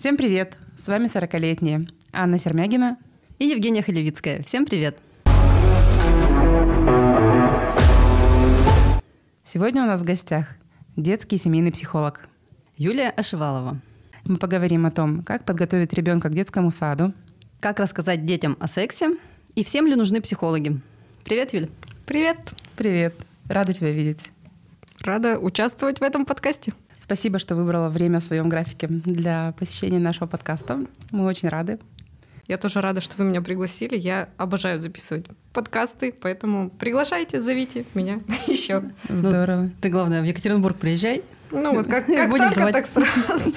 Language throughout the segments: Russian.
Всем привет! С вами 40-летние Анна Сермягина и Евгения Халевицкая. Всем привет! Сегодня у нас в гостях детский семейный психолог Юлия Ашивалова. Мы поговорим о том, как подготовить ребенка к детскому саду, как рассказать детям о сексе и всем ли нужны психологи. Привет, Юля. Привет. Привет. Рада тебя видеть. Рада участвовать в этом подкасте. Спасибо, что выбрала время в своем графике для посещения нашего подкаста. Мы очень рады. Я тоже рада, что вы меня пригласили. Я обожаю записывать подкасты, поэтому приглашайте, зовите меня еще. Здорово. Ну, ты, главное, в Екатеринбург приезжай. Ну вот как, как Будем только, так сразу.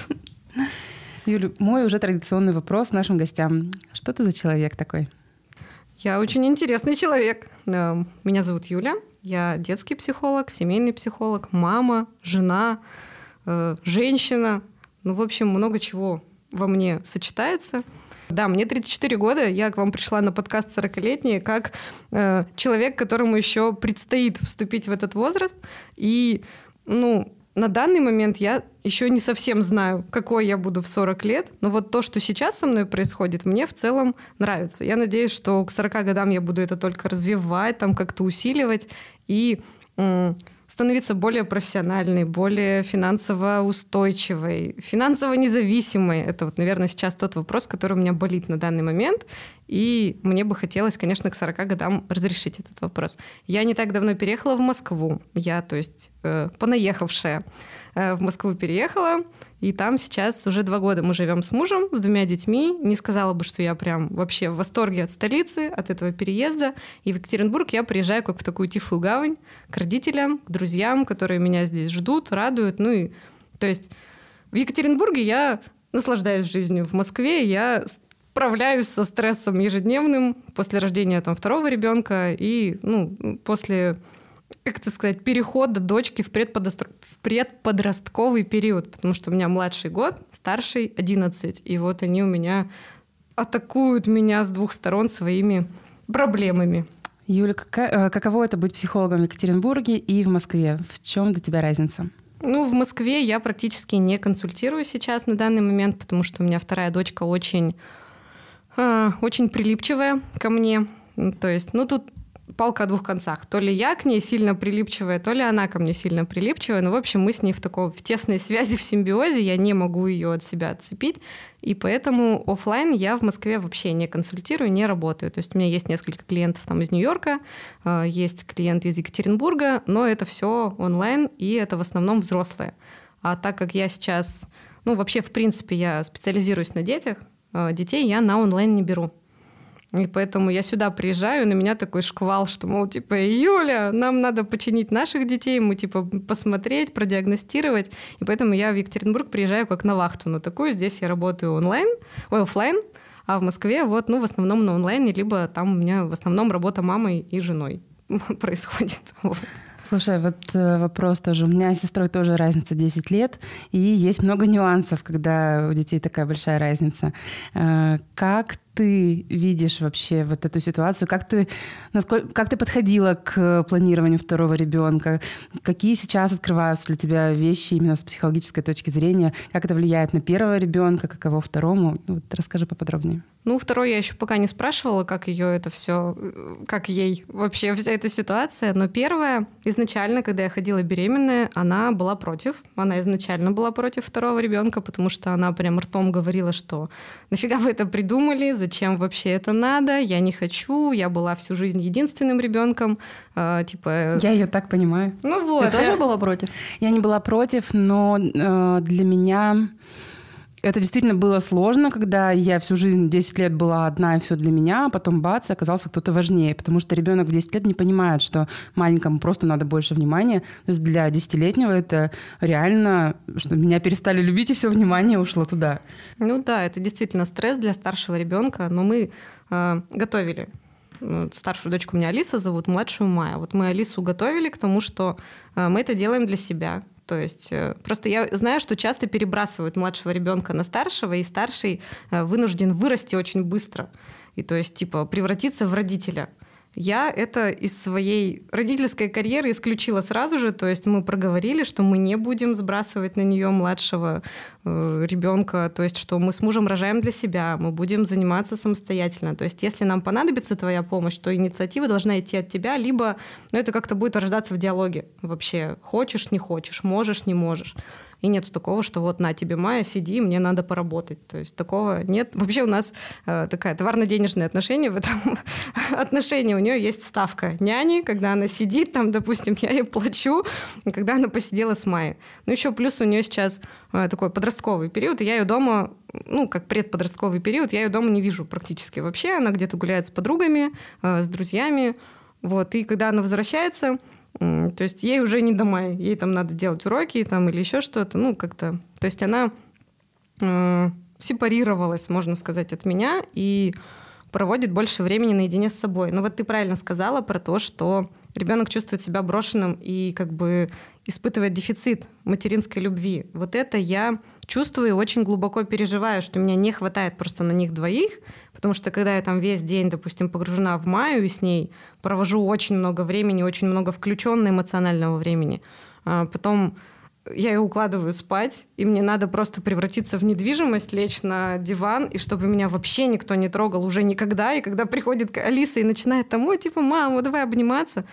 Юля, мой уже традиционный вопрос нашим гостям. Что ты за человек такой? Я очень интересный человек. Э, меня зовут Юля. Я детский психолог, семейный психолог, мама, жена, э, женщина. Ну, в общем, много чего во мне сочетается. Да, мне 34 года, я к вам пришла на подкаст 40-летний как э, человек, которому еще предстоит вступить в этот возраст. И, ну, на данный момент я еще не совсем знаю, какой я буду в 40 лет, но вот то, что сейчас со мной происходит, мне в целом нравится. Я надеюсь, что к 40 годам я буду это только развивать, там как-то усиливать и становиться более профессиональной, более финансово устойчивой, финансово независимой. Это вот, наверное, сейчас тот вопрос, который у меня болит на данный момент. И мне бы хотелось, конечно, к 40 годам разрешить этот вопрос. Я не так давно переехала в Москву. Я, то есть, э, понаехавшая э, в Москву переехала. И там сейчас уже два года мы живем с мужем, с двумя детьми. Не сказала бы, что я прям вообще в восторге от столицы, от этого переезда. И в Екатеринбург я приезжаю как в такую тихую гавань к родителям, к друзьям, которые меня здесь ждут, радуют. Ну и, то есть, в Екатеринбурге я наслаждаюсь жизнью. В Москве я справляюсь со стрессом ежедневным после рождения там второго ребенка и ну, после как это сказать, перехода дочки в, предподостр... в предподростковый период, потому что у меня младший год, старший 11, и вот они у меня атакуют меня с двух сторон своими проблемами. Юля, какая, э, каково это быть психологом в Екатеринбурге и в Москве? В чем для тебя разница? Ну, в Москве я практически не консультирую сейчас на данный момент, потому что у меня вторая дочка очень, э, очень прилипчивая ко мне. То есть, ну, тут палка о двух концах. То ли я к ней сильно прилипчивая, то ли она ко мне сильно прилипчивая. Но, в общем, мы с ней в таком в тесной связи, в симбиозе. Я не могу ее от себя отцепить. И поэтому офлайн я в Москве вообще не консультирую, не работаю. То есть у меня есть несколько клиентов там из Нью-Йорка, э, есть клиент из Екатеринбурга, но это все онлайн, и это в основном взрослые. А так как я сейчас, ну вообще в принципе я специализируюсь на детях, детей я на онлайн не беру. И поэтому я сюда приезжаю, на меня такой шквал, что, мол, типа, Юля, нам надо починить наших детей, мы, типа, посмотреть, продиагностировать. И поэтому я в Екатеринбург приезжаю как на вахту на такую. Здесь я работаю онлайн, ой, офлайн, а в Москве вот, ну, в основном на онлайне, либо там у меня в основном работа мамой и женой происходит. Вот. Слушай, вот э, вопрос тоже. У меня с сестрой тоже разница 10 лет, и есть много нюансов, когда у детей такая большая разница. Э, как ты видишь вообще вот эту ситуацию? Как ты, насколько, как ты подходила к планированию второго ребенка? Какие сейчас открываются для тебя вещи именно с психологической точки зрения? Как это влияет на первого ребенка, каково второму? Ну, вот расскажи поподробнее. Ну, второй я еще пока не спрашивала, как ее это все, как ей вообще вся эта ситуация. Но первая, изначально, когда я ходила беременная, она была против. Она изначально была против второго ребенка, потому что она прям ртом говорила, что нафига вы это придумали, зачем вообще это надо, я не хочу, я была всю жизнь единственным ребенком, э, типа... Я ее так понимаю. Ну вот. Ты я... тоже была против? Я не была против, но э, для меня это действительно было сложно, когда я всю жизнь 10 лет была одна и все для меня, а потом бац, оказался кто-то важнее, потому что ребенок в 10 лет не понимает, что маленькому просто надо больше внимания. То есть для десятилетнего это реально, что меня перестали любить, и все внимание ушло туда. Ну да, это действительно стресс для старшего ребенка, но мы э, готовили старшую дочку меня Алиса зовут, младшую Майя. Вот мы Алису готовили к тому, что э, мы это делаем для себя. То есть э, просто я знаю, что часто перебрасывают младшего ребенка на старшего, и старший э, вынужден вырасти очень быстро. И то есть, типа, превратиться в родителя. Я это из своей родительской карьеры исключила сразу же, то есть мы проговорили, что мы не будем сбрасывать на нее младшего э, ребенка, то есть что мы с мужем рожаем для себя, мы будем заниматься самостоятельно. То есть если нам понадобится твоя помощь, то инициатива должна идти от тебя, либо ну, это как-то будет рождаться в диалоге вообще. Хочешь, не хочешь, можешь, не можешь. И нету такого, что вот на тебе Майя, сиди, мне надо поработать. То есть такого нет. Вообще у нас э, такая товарно-денежное отношение в этом отношении. У нее есть ставка няни, когда она сидит там, допустим, я ей плачу, когда она посидела с Майей. Ну еще плюс у нее сейчас э, такой подростковый период, и я ее дома ну, как предподростковый период, я ее дома не вижу практически вообще. Она где-то гуляет с подругами, э, с друзьями. Вот. И когда она возвращается, то есть ей уже не дома, ей там надо делать уроки там, или еще что-то, ну, как-то... То есть она э, сепарировалась, можно сказать, от меня и проводит больше времени наедине с собой. Но вот ты правильно сказала про то, что ребенок чувствует себя брошенным и как бы испытывает дефицит материнской любви. Вот это я чувствую и очень глубоко переживаю, что меня не хватает просто на них двоих, потому что когда я там весь день, допустим, погружена в Маю и с ней провожу очень много времени, очень много включенно эмоционального времени, а потом я ее укладываю спать, и мне надо просто превратиться в недвижимость, лечь на диван, и чтобы меня вообще никто не трогал уже никогда. И когда приходит Алиса и начинает там, ой, типа, мама, давай обниматься,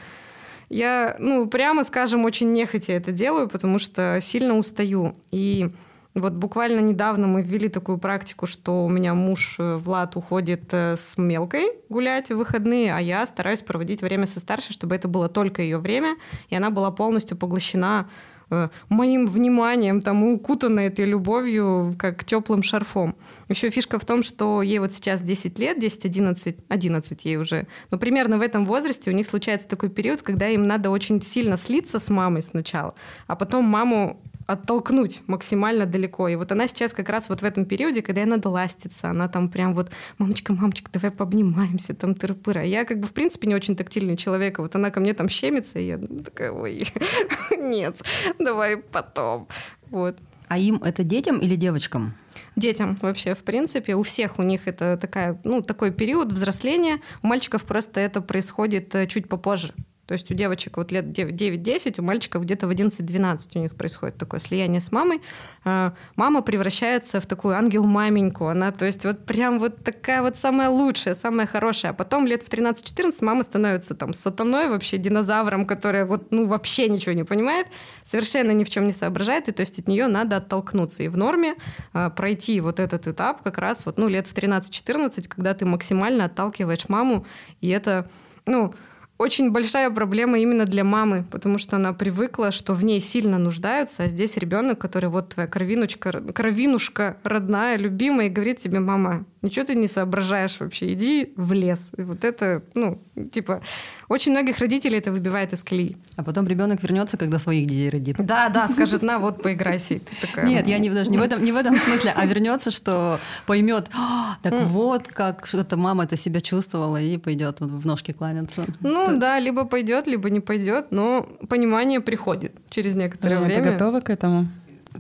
я, ну, прямо скажем, очень нехотя это делаю, потому что сильно устаю. И вот буквально недавно мы ввели такую практику, что у меня муж э, Влад уходит э, с мелкой гулять в выходные, а я стараюсь проводить время со старшей, чтобы это было только ее время, и она была полностью поглощена э, моим вниманием, там, укутана этой любовью, как теплым шарфом. Еще фишка в том, что ей вот сейчас 10 лет, 10-11, 11 ей уже, но примерно в этом возрасте у них случается такой период, когда им надо очень сильно слиться с мамой сначала, а потом маму оттолкнуть максимально далеко. И вот она сейчас как раз вот в этом периоде, когда ей надо ластиться, она там прям вот, мамочка, мамочка, давай пообнимаемся, там тыры-пыры. А я как бы в принципе не очень тактильный человек, а вот она ко мне там щемится, и я такая, ой, нет, давай потом. Вот. А им это детям или девочкам? Детям вообще, в принципе, у всех у них это такая, ну, такой период взросления. У мальчиков просто это происходит э, чуть попозже. То есть у девочек вот лет 9-10, у мальчиков где-то в 11-12 у них происходит такое слияние с мамой. А, мама превращается в такую ангел-маменьку. Она, то есть вот прям вот такая вот самая лучшая, самая хорошая. А потом лет в 13-14 мама становится там сатаной, вообще динозавром, которая вот ну вообще ничего не понимает, совершенно ни в чем не соображает, и то есть от нее надо оттолкнуться. И в норме а, пройти вот этот этап как раз вот ну лет в 13-14, когда ты максимально отталкиваешь маму, и это ну, очень большая проблема именно для мамы, потому что она привыкла, что в ней сильно нуждаются, а здесь ребенок, который вот твоя кровиночка, кровинушка родная, любимая, и говорит тебе, мама, ничего ты не соображаешь вообще, иди в лес. И вот это, ну, типа, очень многих родителей это выбивает из колеи. А потом ребенок вернется, когда своих детей родит. Да, да, скажет, на, вот поиграйся. Такая... Нет, я не, даже не в, этом, не в этом смысле, а вернется, что поймет, «А, так вот как что-то мама это себя чувствовала и пойдет в ножки кланяться. Ну да, либо пойдет, либо не пойдет, но понимание приходит через некоторое а время. Ты готова к этому?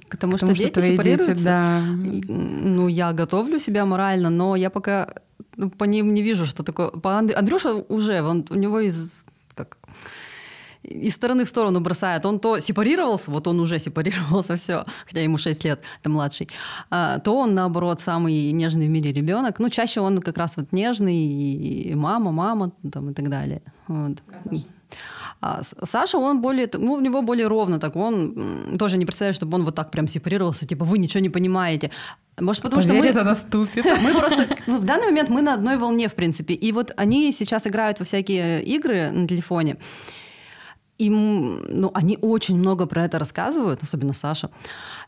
К тому, что, что дети сепарируются? Дети, да. Ну, я готовлю себя морально, но я пока ну, по ним не вижу, что такое. По Андрюша уже, он, у него из как из стороны в сторону бросает. Он то сепарировался, вот он уже сепарировался, все, хотя ему 6 лет, это младший, а, то он, наоборот, самый нежный в мире ребенок. Ну, чаще он как раз вот нежный, и мама, мама там, и так далее. Вот. А Саша, он более, ну, у него более ровно так, он тоже не представляет, чтобы он вот так прям сепарировался, типа, вы ничего не понимаете. Может, потому Поверь, что мы... это наступит. Мы просто... Ну, в данный момент мы на одной волне, в принципе. И вот они сейчас играют во всякие игры на телефоне. И ну, они очень много про это рассказывают, особенно Саша.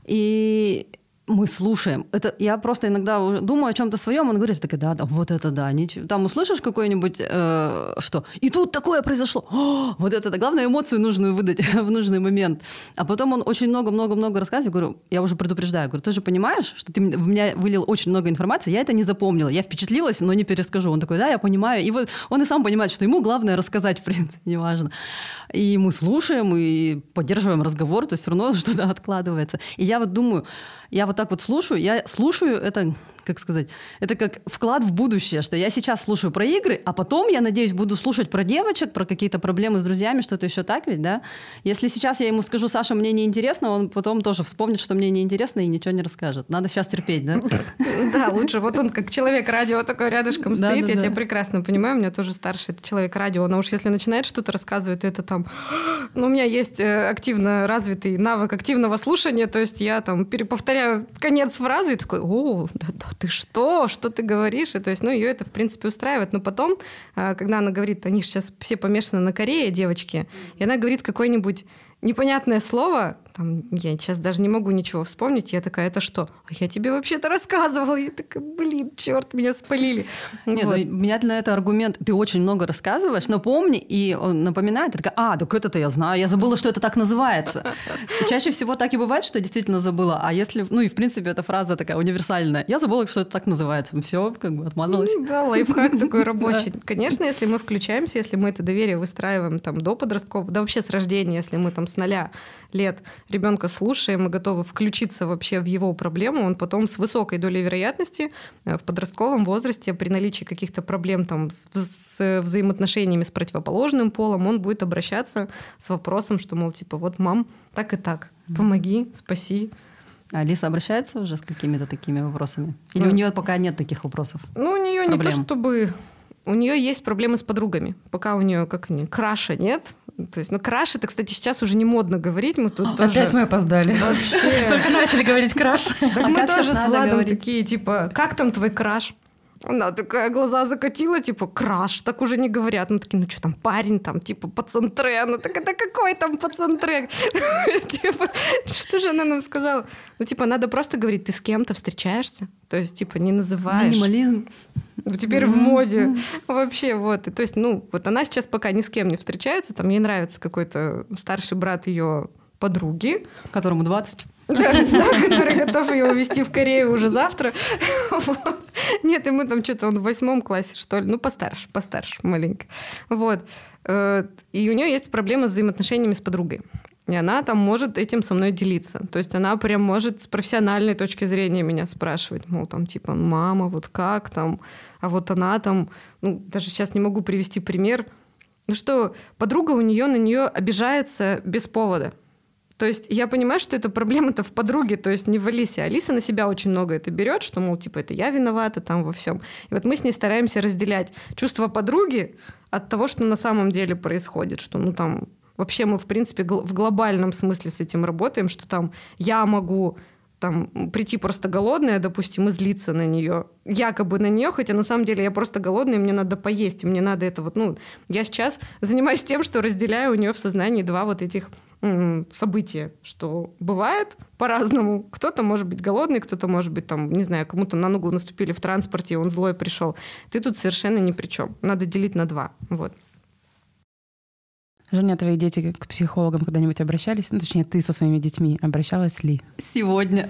И мы слушаем. Это я просто иногда думаю о чем-то своем, он говорит, так да, да, вот это да, ничего. Там услышишь какое-нибудь, э, что и тут такое произошло, О, вот это да. Главное эмоцию нужную выдать в нужный момент. А потом он очень много-много-много рассказывает, говорю, я уже предупреждаю, говорю, ты же понимаешь, что ты в меня вылил очень много информации, я это не запомнила, я впечатлилась, но не перескажу. Он такой, да, я понимаю. И вот он и сам понимает, что ему главное рассказать, в принципе, неважно. И мы слушаем и поддерживаем разговор, то есть все равно что-то откладывается. И я вот думаю, я вот так вот слушаю, я слушаю это как сказать, это как вклад в будущее, что я сейчас слушаю про игры, а потом, я надеюсь, буду слушать про девочек, про какие-то проблемы с друзьями, что-то еще так ведь, да? Если сейчас я ему скажу, Саша, мне неинтересно, он потом тоже вспомнит, что мне неинтересно и ничего не расскажет. Надо сейчас терпеть, да? Да, лучше. Вот он как человек радио такой рядышком стоит, я тебя прекрасно понимаю, у меня тоже старший человек радио, но уж если начинает что-то рассказывать, то это там... Ну, у меня есть э, активно развитый навык активного слушания, то есть я там переповторяю конец фразы и такой, о, да, да ты что, что ты говоришь? И то есть, ну, ее это, в принципе, устраивает. Но потом, а, когда она говорит, они сейчас все помешаны на Корее, девочки, и она говорит какой-нибудь непонятное слово, там, я сейчас даже не могу ничего вспомнить, я такая, это что? А я тебе вообще-то рассказывала. Я такая, блин, черт, меня спалили. Нет, вот. ну, меня для этого аргумент, ты очень много рассказываешь, но помни, и он напоминает, такая, а, так это-то я знаю, я забыла, что это так называется. Чаще всего так и бывает, что я действительно забыла, а если, ну и в принципе эта фраза такая универсальная, я забыла, что это так называется, все, как бы отмазалась. Да, лайфхак такой рабочий. Конечно, если мы включаемся, если мы это доверие выстраиваем там до подросткового, да вообще с рождения, если мы там с ноля лет ребенка слушаем и готовы включиться вообще в его проблему, он потом с высокой долей вероятности э, в подростковом возрасте при наличии каких-то проблем там с взаимоотношениями с противоположным полом, он будет обращаться с вопросом, что, мол, типа, вот, мам, так и так, помоги, спаси. Алиса обращается уже с какими-то такими вопросами? Или ну, у нее пока нет таких вопросов? Ну, у нее не то чтобы у нее есть проблемы с подругами. Пока у нее как они, краша нет, то есть, ну, краш это, кстати, сейчас уже не модно говорить. Мы тут Опять тоже... мы опоздали. Вообще. Только начали говорить краш. Так а мы тоже с Владом такие, типа, как там твой краш? Она такая глаза закатила, типа, краш, так уже не говорят. Мы такие, ну что там, парень там, типа, пацантре. Она такая, да какой там пацантре? Типа, что же она нам сказала? Ну, типа, надо просто говорить, ты с кем-то встречаешься? То есть, типа, не называешь. Минимализм. Теперь в моде. Вообще, вот. И, то есть, ну, вот она сейчас пока ни с кем не встречается, там ей нравится какой-то старший брат ее подруги. Которому 20. Да, который готов ее увезти в Корею уже завтра. Нет, ему там что-то он в восьмом классе, что ли. Ну, постарше, постарше, маленько. Вот. Э, и у нее есть проблемы с взаимоотношениями с подругой. И она там может этим со мной делиться. То есть она прям может с профессиональной точки зрения меня спрашивать, мол, там, типа, мама, вот как там, а вот она там, ну, даже сейчас не могу привести пример, ну что, подруга у нее на нее обижается без повода. То есть я понимаю, что это проблема-то в подруге, то есть не в Алисе. Алиса на себя очень много это берет, что, мол, типа, это я виновата там во всем. И вот мы с ней стараемся разделять чувство подруги от того, что на самом деле происходит, что, ну, там, вообще мы, в принципе, в глобальном смысле с этим работаем, что там я могу там прийти просто голодная, допустим, и злиться на нее, якобы на нее, хотя на самом деле я просто голодная, и мне надо поесть, и мне надо это вот, ну, я сейчас занимаюсь тем, что разделяю у нее в сознании два вот этих события, что бывает по-разному. Кто-то может быть голодный, кто-то может быть там, не знаю, кому-то на ногу наступили в транспорте, и он злой пришел. Ты тут совершенно ни при чем. Надо делить на два. Вот. Женя, твои дети к психологам когда-нибудь обращались? Ну, точнее, ты со своими детьми обращалась ли? Сегодня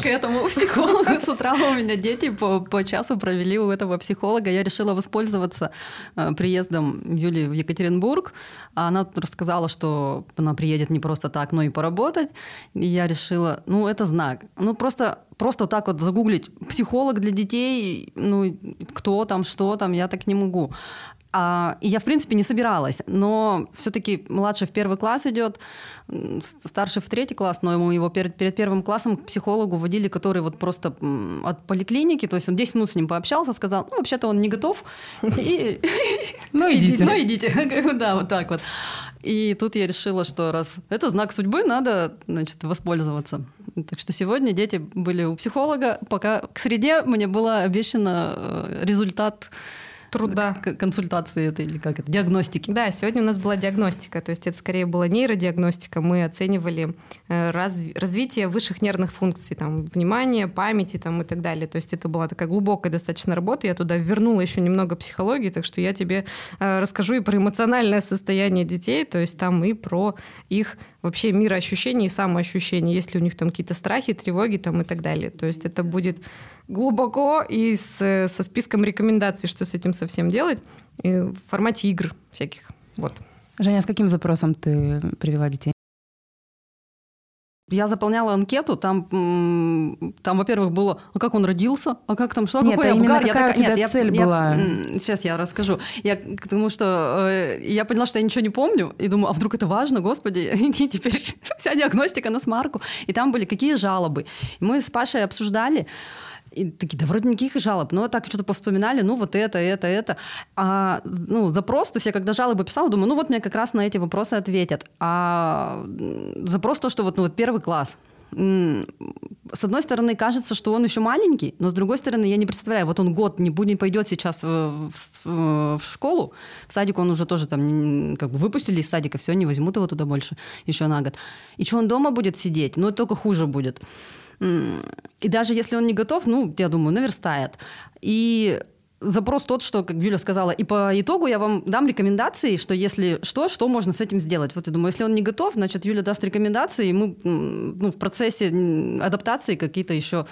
к этому психологу. С утра у меня дети по, по часу провели у этого психолога. Я решила воспользоваться э, приездом Юли в Екатеринбург. Она рассказала, что она приедет не просто так, но и поработать. И я решила, ну, это знак. Ну, просто просто так вот загуглить психолог для детей, ну, кто там, что там, я так не могу. А, и я, в принципе, не собиралась, но все-таки младший в первый класс идет, старший в третий класс, но ему его перед, перед первым классом к психологу водили, который вот просто от поликлиники, то есть он 10 минут с ним пообщался, сказал, ну, вообще-то он не готов, и... Ну, идите. Ну, идите. Да, вот так вот. И тут я решила, что раз это знак судьбы, надо, значит, воспользоваться. Так что сегодня дети были у психолога, пока к среде мне было обещано э, результат труда. Консультации это или как это? Диагностики. Да, сегодня у нас была диагностика, то есть это скорее была нейродиагностика. Мы оценивали э, раз, развитие высших нервных функций, там, внимания, памяти там, и так далее. То есть это была такая глубокая достаточно работа. Я туда вернула еще немного психологии, так что я тебе э, расскажу и про эмоциональное состояние детей, то есть там и про их вообще мироощущение и самоощущение, если у них там какие-то страхи, тревоги там и так далее. То есть это будет глубоко и с, со списком рекомендаций, что с этим совсем делать, в формате игр всяких. Вот. Женя, с каким запросом ты привела детей? Я заполняла анкету, там, там, во-первых, было, а как он родился, а как там, что, нет, какой а Абгар? Какая я такая, у тебя нет, цель я, была? Я, сейчас я расскажу. Я, потому что э, я поняла, что я ничего не помню, и думаю, а вдруг это важно, господи, и теперь вся диагностика на смарку. И там были какие жалобы. И мы с Пашей обсуждали, и такие, да вроде никаких жалоб, но так что-то повспоминали, ну вот это, это, это. А ну, запрос, то есть я когда жалобы писала, думаю, ну вот мне как раз на эти вопросы ответят. А запрос то, что вот, ну, вот первый класс, с одной стороны, кажется, что он еще маленький, но с другой стороны, я не представляю, вот он год не, будет, пойдет сейчас в, в, в школу, в садик он уже тоже там как бы выпустили из садика, все, не возьмут его туда больше еще на год. И что он дома будет сидеть? Ну, только хуже будет. И даже если он не готов, ну, я думаю, наверстает. И запрос тот, что, как Юля сказала, и по итогу я вам дам рекомендации, что если что, что можно с этим сделать. Вот я думаю, если он не готов, значит, Юля даст рекомендации, и мы ну, в процессе адаптации какие-то еще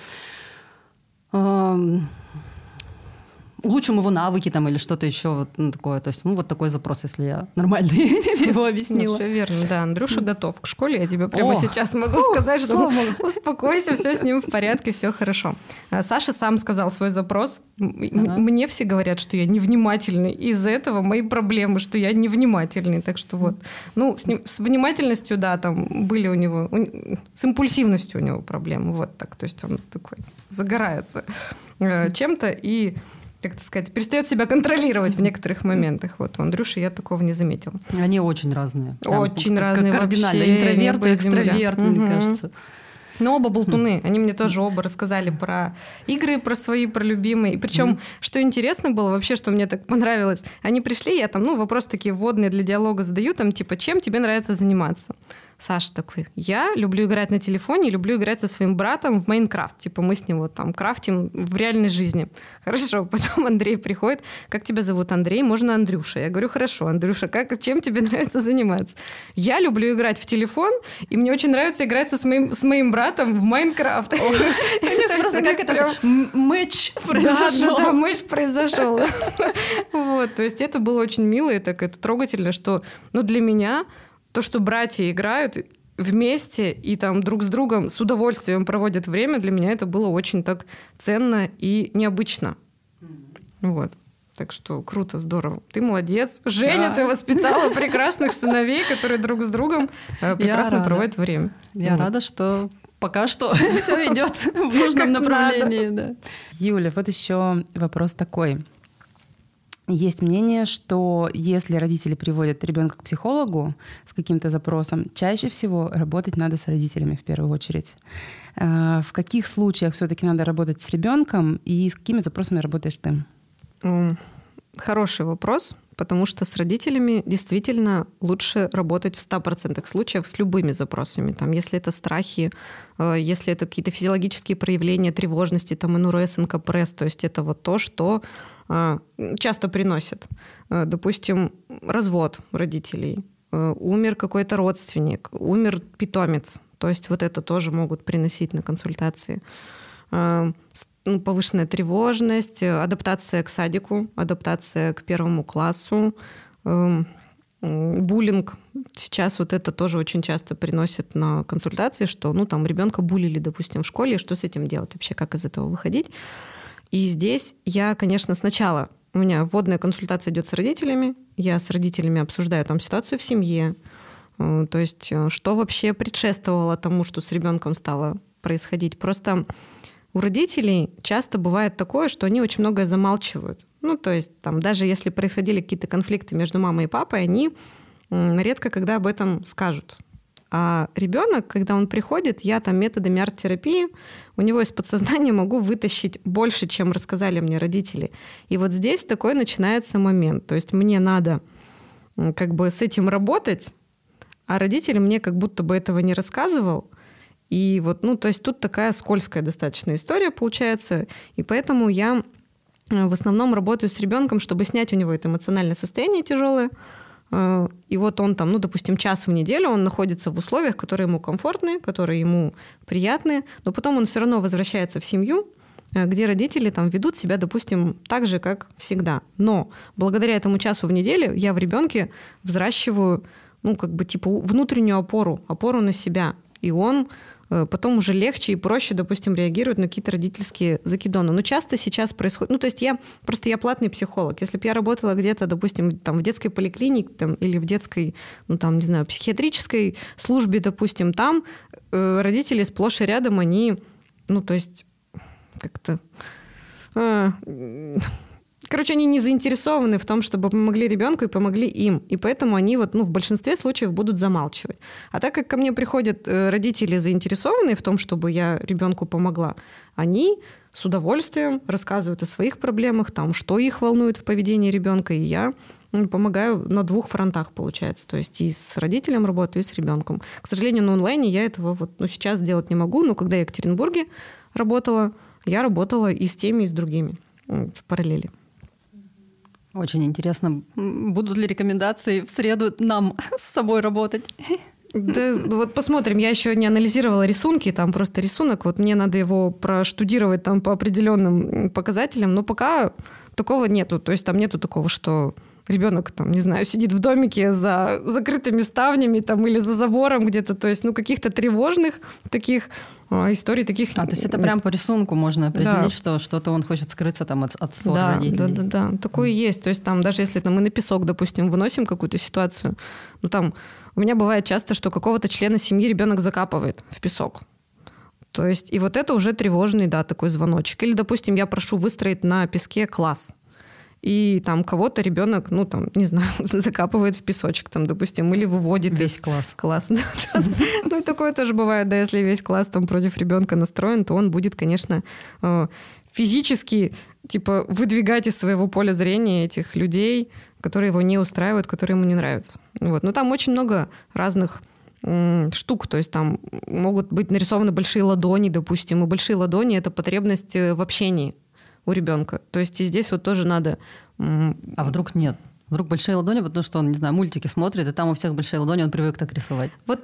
улучшим его навыки там или что-то еще вот ну, такое. То есть, ну, вот такой запрос, если я нормально его объяснила. Ну, все верно, да. Андрюша готов к школе. Я тебе прямо сейчас могу сказать, что успокойся, все с ним в порядке, все хорошо. А, Саша сам сказал свой запрос. Мне все говорят, что я невнимательный. Из-за этого мои проблемы, что я невнимательный. Так что вот. Ну, с, ним, с внимательностью, да, там были у него... с импульсивностью у него проблемы. Вот так. То есть он такой загорается э, чем-то и как это сказать, перестает себя контролировать в некоторых моментах. Вот у Андрюши я такого не заметила. Они очень разные. Прям очень разные кардинально. Вообще, Интроверт и экстраверт, угу. мне кажется. Но оба болтуны. Они мне тоже оба рассказали про игры, про свои, про любимые. И причем, что интересно было вообще, что мне так понравилось, они пришли, я там, ну, вопрос такие вводные для диалога задаю, там, типа, чем тебе нравится заниматься? Саша такой, я люблю играть на телефоне, люблю играть со своим братом в Майнкрафт. Типа мы с него там крафтим в реальной жизни. Хорошо, потом Андрей приходит, как тебя зовут Андрей? Можно Андрюша. Я говорю, хорошо, Андрюша, как, чем тебе нравится заниматься? Я люблю играть в телефон, и мне очень нравится играть со, с, моим, с моим братом в Майнкрафт. Как это матч произошел. Да, матч произошел. Вот, то есть это было очень мило и так это трогательно, что, ну, для меня то, что братья играют вместе и там друг с другом с удовольствием проводят время, для меня это было очень так ценно и необычно. Вот. Так что круто, здорово. Ты молодец. Женя, да. ты воспитала прекрасных сыновей, которые друг с другом э, прекрасно проводят время. Я вот. рада, что пока что все идет в нужном направлении. Юля, вот еще вопрос такой. Есть мнение, что если родители приводят ребенка к психологу с каким-то запросом, чаще всего работать надо с родителями в первую очередь. Э, в каких случаях все-таки надо работать с ребенком и с какими запросами работаешь ты? Хороший вопрос, потому что с родителями действительно лучше работать в 100% случаев с любыми запросами. Там, если это страхи, э, если это какие-то физиологические проявления тревожности, там, НРС, НКПРС, то есть это вот то, что а, часто приносят. А, допустим, развод родителей, умер какой-то родственник, умер питомец. То есть вот это тоже могут приносить на консультации. Ну, повышенная тревожность, адаптация к садику, адаптация к первому классу, буллинг. Сейчас вот это тоже очень часто приносят на консультации, что ну там ребенка булили, допустим, в школе, что с этим делать вообще, как из этого выходить. И здесь я, конечно, сначала у меня вводная консультация идет с родителями, я с родителями обсуждаю там ситуацию в семье, э, то есть э, что вообще предшествовало тому, что с ребенком стало происходить. Просто у родителей часто бывает такое, что они очень многое замалчивают. Ну, то есть там даже если происходили какие-то конфликты между мамой и папой, они редко когда об этом скажут. А ребенок, когда он приходит, я там методами арт-терапии, у него из подсознания могу вытащить больше, чем рассказали мне родители. И вот здесь такой начинается момент. То есть мне надо как бы с этим работать, а родитель мне как будто бы этого не рассказывал. И вот, ну, то есть тут такая скользкая достаточно история получается. И поэтому я в основном работаю с ребенком, чтобы снять у него это эмоциональное состояние тяжелое, Э, и вот он там, ну, допустим, час в неделю он находится в условиях, которые ему комфортны, которые ему приятны, но потом он все равно возвращается в семью, э, где родители там ведут себя, допустим, так же, как всегда. Но благодаря этому часу в неделю я в ребенке взращиваю, ну, как бы, типа, внутреннюю опору, опору на себя. и он потом уже легче и проще, допустим, реагируют на какие-то родительские закидоны. Но часто сейчас происходит... Ну, то есть я просто я платный психолог. Если бы я работала где-то, допустим, там, в детской поликлинике там, или в детской, ну, там, не знаю, психиатрической службе, допустим, там э, родители сплошь и рядом, они, ну, то есть как-то... А, Короче, они не заинтересованы в том, чтобы помогли ребенку и помогли им. И поэтому они вот, ну, в большинстве случаев будут замалчивать. А так как ко мне приходят э, родители заинтересованные в том, чтобы я ребенку помогла, они с удовольствием рассказывают о своих проблемах, там, что их волнует в поведении ребенка, и я помогаю на двух фронтах, получается. То есть и с родителем работаю, и с ребенком. К сожалению, на онлайне я этого вот, ну, сейчас делать не могу, но когда я в Екатеринбурге работала, я работала и с теми, и с другими в параллели. Очень интересно, будут ли рекомендации в среду нам с собой работать? Да, вот посмотрим. Я еще не анализировала рисунки, там просто рисунок. Вот мне надо его проштудировать там по определенным показателям, но пока такого нету. То есть там нету такого, что ребенок там, не знаю, сидит в домике за закрытыми ставнями там или за забором где-то, то есть, ну, каких-то тревожных таких а, историй таких. А, то есть это прям по рисунку можно определить, да. что что-то он хочет скрыться там от, от ссор да, родителей. Да, да, да. Такое mm. есть. То есть там даже если там, мы на песок, допустим, выносим какую-то ситуацию, ну там у меня бывает часто, что какого-то члена семьи ребенок закапывает в песок. То есть и вот это уже тревожный, да, такой звоночек. Или, допустим, я прошу выстроить на песке класс и там кого-то ребенок, ну там, не знаю, закапывает в песочек, там, допустим, или выводит весь класс. Класс. Ну и такое тоже бывает, да, если весь класс там против ребенка настроен, то он будет, конечно, э, физически типа выдвигать из своего поля зрения этих людей, которые его не устраивают, которые ему не нравятся. Вот. Но там очень много разных штук, то есть там могут быть нарисованы большие ладони, допустим, и большие ладони — это потребность э, в общении у ребенка. То есть и здесь вот тоже надо... А вдруг нет? Вдруг большие ладони, потому что он, не знаю, мультики смотрит, и там у всех большие ладони, он привык так рисовать. Вот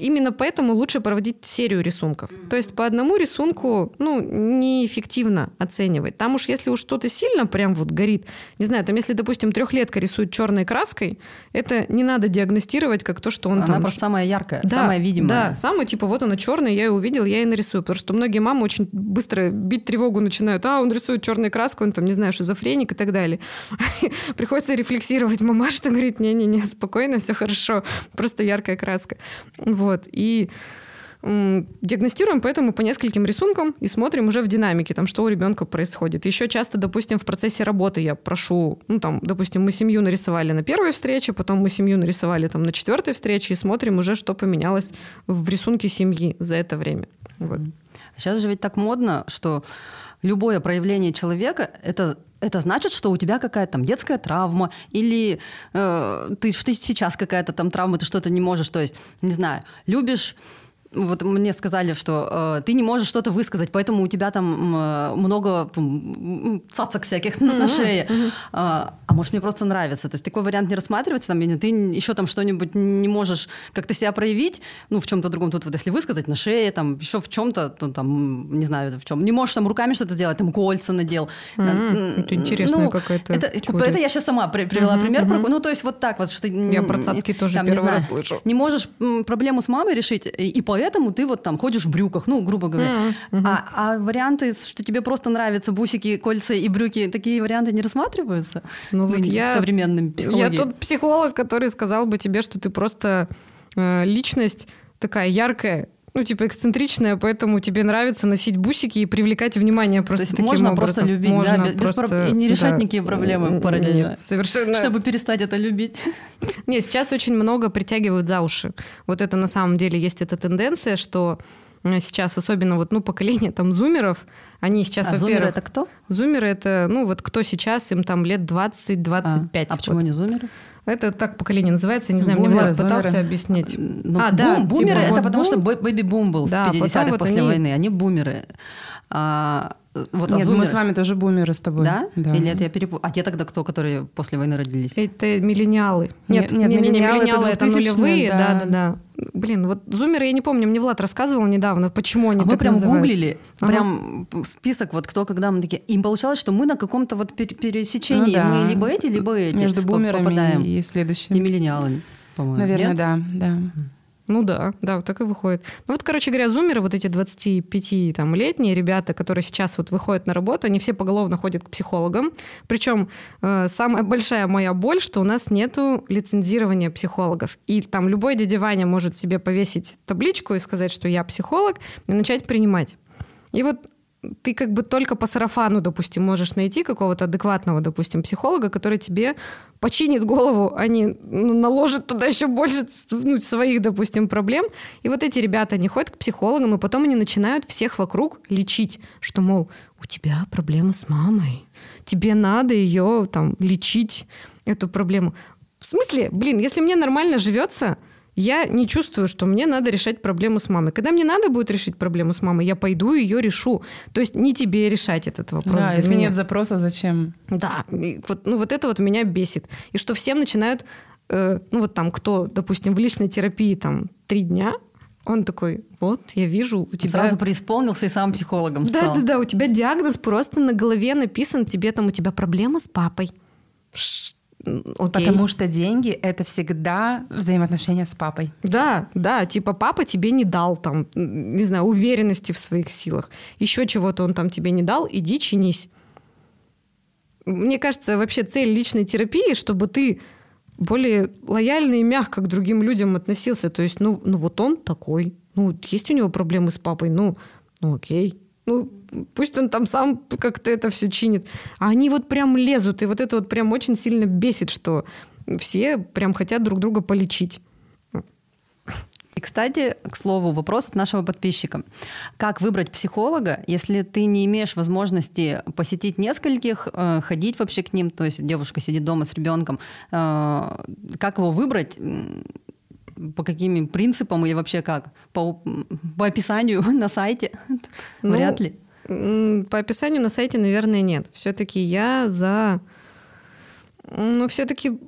именно поэтому лучше проводить серию рисунков. То есть по одному рисунку ну, неэффективно оценивать. Там уж если уж что-то сильно прям вот горит, не знаю, там если, допустим, трехлетка рисует черной краской, это не надо диагностировать как то, что он она там... Она просто самая яркая, да, самая видимая. Да, самая, типа, вот она черная, я ее увидел, я и нарисую. Потому что многие мамы очень быстро бить тревогу начинают. А, он рисует черной краской, он там, не знаю, шизофреник и так далее. Приходится рефлексировать. Мама что говорит, не-не-не, спокойно, все хорошо, просто яркая краска. Вот. И диагностируем поэтому по нескольким рисункам и смотрим уже в динамике, там, что у ребенка происходит. Еще часто, допустим, в процессе работы я прошу, ну, там, допустим, мы семью нарисовали на первой встрече, потом мы семью нарисовали там на четвертой встрече и смотрим уже, что поменялось в рисунке семьи за это время. Вот. Сейчас же ведь так модно, что любое проявление человека — это это значит, что у тебя какая-то там детская травма, или э, ты, ты сейчас какая-то там травма, ты что-то не можешь, то есть, не знаю, любишь вот мне сказали, что э, ты не можешь что-то высказать, поэтому у тебя там э, много там, цацок всяких mm-hmm. на шее. Mm-hmm. А, а может, мне просто нравится. То есть такой вариант не рассматривается, там, ты еще там что-нибудь не можешь как-то себя проявить, ну, в чем-то другом. Тут вот если высказать на шее, там, еще в чем-то, ну, там, не знаю, в чем. Не можешь там руками что-то сделать, там, кольца надел. Mm-hmm. Это интересная ну, какая-то это, это я сейчас сама привела mm-hmm. пример. Mm-hmm. Ну, то есть вот так вот. Что, я про цацки тоже там, первый раз слышу. Не можешь проблему с мамой решить, и по поэтому ты вот там ходишь в брюках, ну, грубо говоря. Mm-hmm. А, а варианты, что тебе просто нравятся бусики, кольца и брюки, такие варианты не рассматриваются? Ну, вот я, современным Я тот психолог, который сказал бы тебе, что ты просто э, личность такая яркая, ну, типа, эксцентричная, поэтому тебе нравится носить бусики и привлекать внимание просто То есть можно образом. просто любить, можно да? Без, просто, без, и не решать да. никакие проблемы параллельно. Нет, совершенно. Чтобы перестать это любить. Нет, сейчас очень много притягивают за уши. Вот это на самом деле есть эта тенденция, что сейчас особенно вот, ну, поколение там зумеров, они сейчас, а зумеры это кто? Зумеры это, ну, вот кто сейчас, им там лет 20-25. А, а почему вот. они зумеры? Это так поколение называется, не знаю, бумеры, мне Влад пытался зумеры. объяснить. Ну, а, бум, да, бумеры типа, это вот потому, бум... что бэби-бум был да, в 50-х вот после они... войны. Они бумеры. А, вот, Нет, а мы с вами тоже бумеры с тобой. Да? да. Или это я перепутала? А те тогда кто, которые после войны родились? Это миллениалы. Нет, нет, нет миллениалы, миллениалы это, это нулевые, да, да, да. Блин, вот зумеры, я не помню, мне Влад рассказывал недавно, почему они а так мы прям называются. гуглили, ага. прям список, вот кто, когда мы такие... Им получалось, что мы на каком-то вот пересечении, ну, да. мы либо эти, либо эти Между бумерами попадаем. и следующими. И миллениалами, по-моему. Наверное, Нет? да, да. Ну да, да, вот так и выходит. Ну вот, короче говоря, зумеры, вот эти 25 там, летние ребята, которые сейчас вот выходят на работу, они все поголовно ходят к психологам. Причем э, самая большая моя боль, что у нас нету лицензирования психологов. И там любой дядя Ваня может себе повесить табличку и сказать, что я психолог, и начать принимать. И вот ты как бы только по сарафану, допустим, можешь найти какого-то адекватного, допустим, психолога, который тебе починит голову, а не ну, наложит туда еще больше ну, своих, допустим, проблем. И вот эти ребята, они ходят к психологам, и потом они начинают всех вокруг лечить, что, мол, у тебя проблема с мамой, тебе надо ее там лечить, эту проблему. В смысле, блин, если мне нормально живется, я не чувствую, что мне надо решать проблему с мамой. Когда мне надо будет решить проблему с мамой, я пойду и ее решу. То есть не тебе решать этот вопрос. Да, если меня. нет запроса, зачем? Да, и вот, ну вот это вот меня бесит. И что все начинают, э, ну вот там, кто, допустим, в личной терапии там три дня, он такой, вот, я вижу, у тебя... Сразу преисполнился и сам психологом стал. Да-да-да, у тебя диагноз просто на голове написан, тебе там, у тебя проблема с папой. Окей. Потому что деньги — это всегда взаимоотношения с папой. Да, да, типа папа тебе не дал там, не знаю, уверенности в своих силах, еще чего-то он там тебе не дал, иди чинись. Мне кажется, вообще цель личной терапии, чтобы ты более лояльно и мягко к другим людям относился. То есть, ну, ну вот он такой, ну, есть у него проблемы с папой, ну, ну окей, ну, пусть он там сам как-то это все чинит. А они вот прям лезут, и вот это вот прям очень сильно бесит, что все прям хотят друг друга полечить. И, кстати, к слову, вопрос от нашего подписчика. Как выбрать психолога, если ты не имеешь возможности посетить нескольких, э, ходить вообще к ним, то есть девушка сидит дома с ребенком, э, как его выбрать? по каким принципам и вообще как? По, по описанию на сайте? Ну, Вряд ли. По описанию на сайте, наверное, нет. Все-таки я за... Ну, все-таки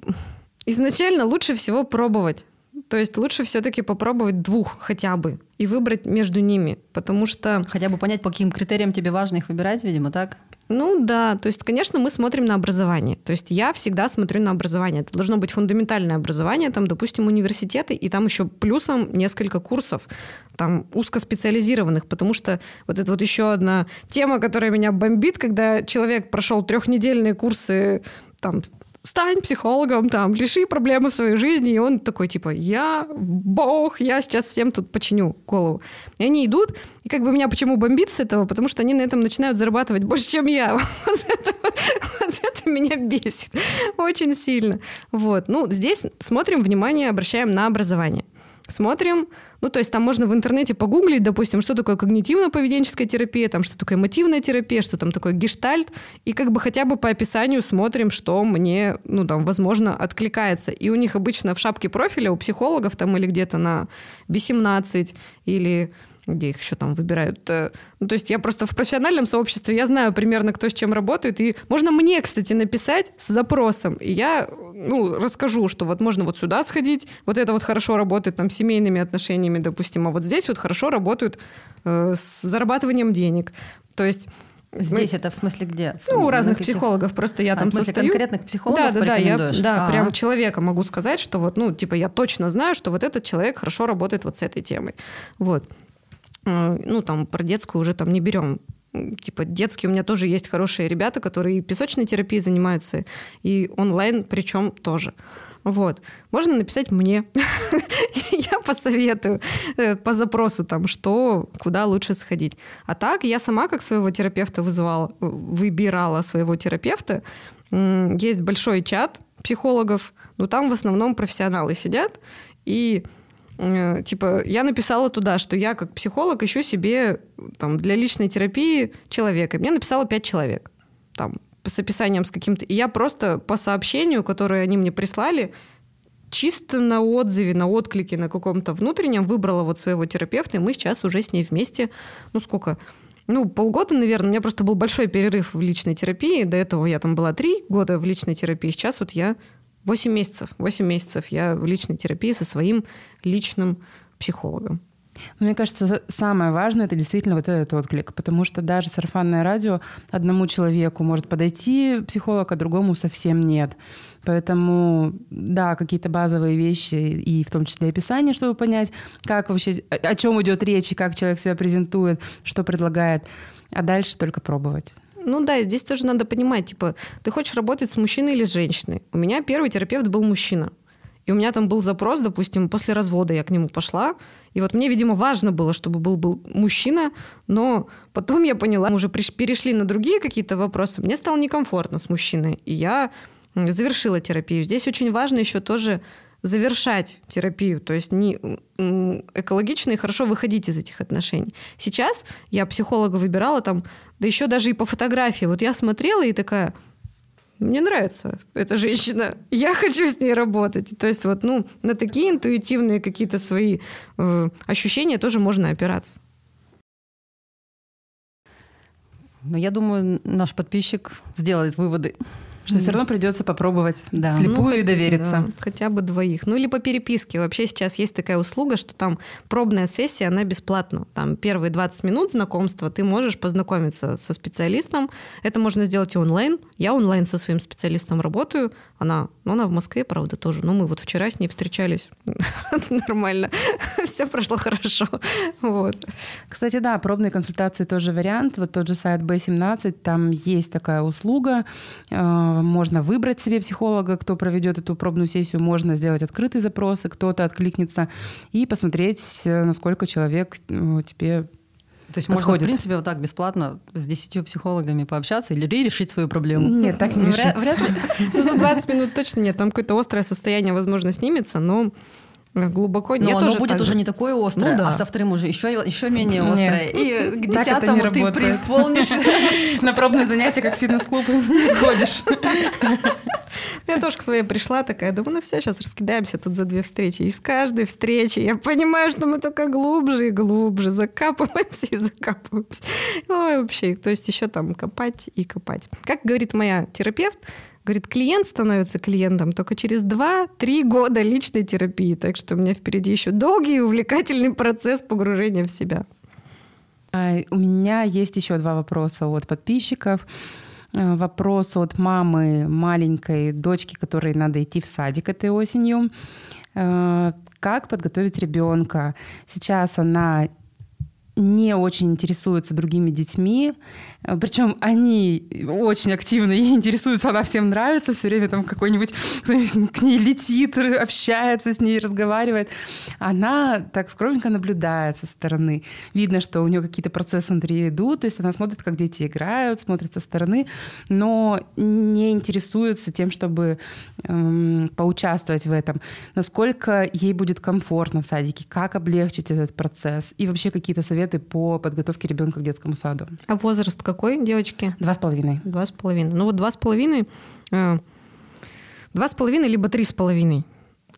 изначально лучше всего пробовать. То есть лучше все-таки попробовать двух хотя бы и выбрать между ними, потому что... Хотя бы понять, по каким критериям тебе важно их выбирать, видимо, так? Ну да, то есть, конечно, мы смотрим на образование. То есть я всегда смотрю на образование. Это должно быть фундаментальное образование, там, допустим, университеты, и там еще плюсом несколько курсов, там, узкоспециализированных, потому что вот это вот еще одна тема, которая меня бомбит, когда человек прошел трехнедельные курсы там стань психологом, там, реши проблемы своей жизни. И он такой, типа, я бог, я сейчас всем тут починю голову. И они идут, и как бы меня почему бомбит с этого? Потому что они на этом начинают зарабатывать больше, чем я. Вот это, вот это меня бесит очень сильно. Вот. Ну, здесь смотрим, внимание обращаем на образование смотрим, ну, то есть там можно в интернете погуглить, допустим, что такое когнитивно-поведенческая терапия, там, что такое эмотивная терапия, что там такое гештальт, и как бы хотя бы по описанию смотрим, что мне, ну, там, возможно, откликается. И у них обычно в шапке профиля у психологов там или где-то на B17 или где их еще там выбирают. Э, ну, то есть я просто в профессиональном сообществе, я знаю примерно, кто с чем работает, и можно мне, кстати, написать с запросом, и я ну, расскажу, что вот можно вот сюда сходить, вот это вот хорошо работает там с семейными отношениями, допустим, а вот здесь вот хорошо работают э, с зарабатыванием денег. То есть Здесь мы... это в смысле где? Ну, у разных каких... психологов. Просто я а, там в смысле состою. конкретных психологов Да, да, да. Я, да, А-а-а. прям человека могу сказать, что вот, ну, типа, я точно знаю, что вот этот человек хорошо работает вот с этой темой. Вот. Э, ну, там, про детскую уже там не берем. Типа, детские у меня тоже есть хорошие ребята, которые и песочной терапией занимаются, и онлайн причем тоже. Вот. Можно написать мне. я посоветую э, по запросу, там, что, куда лучше сходить. А так, я сама как своего терапевта вызывала, выбирала своего терапевта. Есть большой чат психологов, но там в основном профессионалы сидят, и Э, типа, я написала туда, что я как психолог ищу себе там, для личной терапии человека. Мне написало пять человек. Там, с описанием с каким-то... И я просто по сообщению, которое они мне прислали, чисто на отзыве, на отклике на каком-то внутреннем выбрала вот своего терапевта, и мы сейчас уже с ней вместе, ну сколько, ну, полгода, наверное. У меня просто был большой перерыв в личной терапии. До этого я там была три года в личной терапии. Сейчас вот я 8 месяцев. 8 месяцев я в личной терапии со своим личным психологом. Мне кажется, самое важное это действительно вот этот отклик, потому что даже сарафанное радио одному человеку может подойти психолог, а другому совсем нет. Поэтому, да, какие-то базовые вещи, и в том числе описание, чтобы понять, как вообще, о чем идет речь, и как человек себя презентует, что предлагает, а дальше только пробовать. Ну да, здесь тоже надо понимать, типа, ты хочешь работать с мужчиной или с женщиной? У меня первый терапевт был мужчина. И у меня там был запрос, допустим, после развода я к нему пошла. И вот мне, видимо, важно было, чтобы был, был мужчина, но потом я поняла, мы уже перешли на другие какие-то вопросы, мне стало некомфортно с мужчиной. И я завершила терапию. Здесь очень важно еще тоже завершать терапию, то есть не экологично и хорошо выходить из этих отношений. Сейчас я психолога выбирала там, да еще даже и по фотографии. Вот я смотрела и такая, мне нравится эта женщина, я хочу с ней работать. То есть вот, ну, на такие интуитивные какие-то свои э, ощущения тоже можно опираться. Но я думаю, наш подписчик сделает выводы. Что все равно придется попробовать да. слепую ну, и довериться. Да, хотя бы двоих. Ну или по переписке. Вообще сейчас есть такая услуга, что там пробная сессия, она бесплатна. Там первые 20 минут знакомства ты можешь познакомиться со специалистом. Это можно сделать и онлайн. Я онлайн со своим специалистом работаю. Она, ну она в Москве, правда, тоже. Но мы вот вчера с ней встречались. Нормально. Все прошло хорошо. Вот. Кстати, да, пробные консультации тоже вариант. Вот тот же сайт B17, там есть такая услуга э, можно выбрать себе психолога, кто проведет эту пробную сессию, можно сделать открытые запросы, кто-то откликнется и посмотреть, насколько человек ну, тебе то есть подходит. можно, в принципе, вот так бесплатно с десятью психологами пообщаться или решить свою проблему? Нет, так не решится. Вряд, вряд ли. Ну, за 20 минут точно нет. Там какое-то острое состояние, возможно, снимется, но глубоко Но оно будет так уже не такое острое, ну, да. а со вторым уже еще, еще менее острое. И к десятому ты работает. преисполнишься. На пробное занятие, как фитнес-клуб, не сходишь. Я тоже к своей пришла такая, думаю, ну все, сейчас раскидаемся тут за две встречи. И с каждой встречи я понимаю, что мы только глубже и глубже закапываемся и закапываемся. Ой, вообще, то есть еще там копать и копать. Как говорит моя терапевт, Говорит, клиент становится клиентом только через 2-3 года личной терапии. Так что у меня впереди еще долгий и увлекательный процесс погружения в себя. А, у меня есть еще два вопроса от подписчиков. А, вопрос от мамы маленькой дочки, которой надо идти в садик этой осенью. А, как подготовить ребенка? Сейчас она не очень интересуется другими детьми, Э, Причем они очень активно ей интересуются, она всем нравится, все время там какой-нибудь к ней летит, общается с ней, разговаривает. Она так скромненько наблюдает со стороны. Видно, что у нее какие-то процессы внутри идут, то есть она смотрит, как дети играют, смотрит со стороны, но не интересуется тем, чтобы эм, поучаствовать в этом. Насколько ей будет комфортно в садике, как облегчить этот процесс и вообще какие-то советы по подготовке ребенка к детскому саду. А возраст какой девочки? Два с половиной. Два с половиной. Ну вот два с половиной, э, два с половиной либо три с половиной.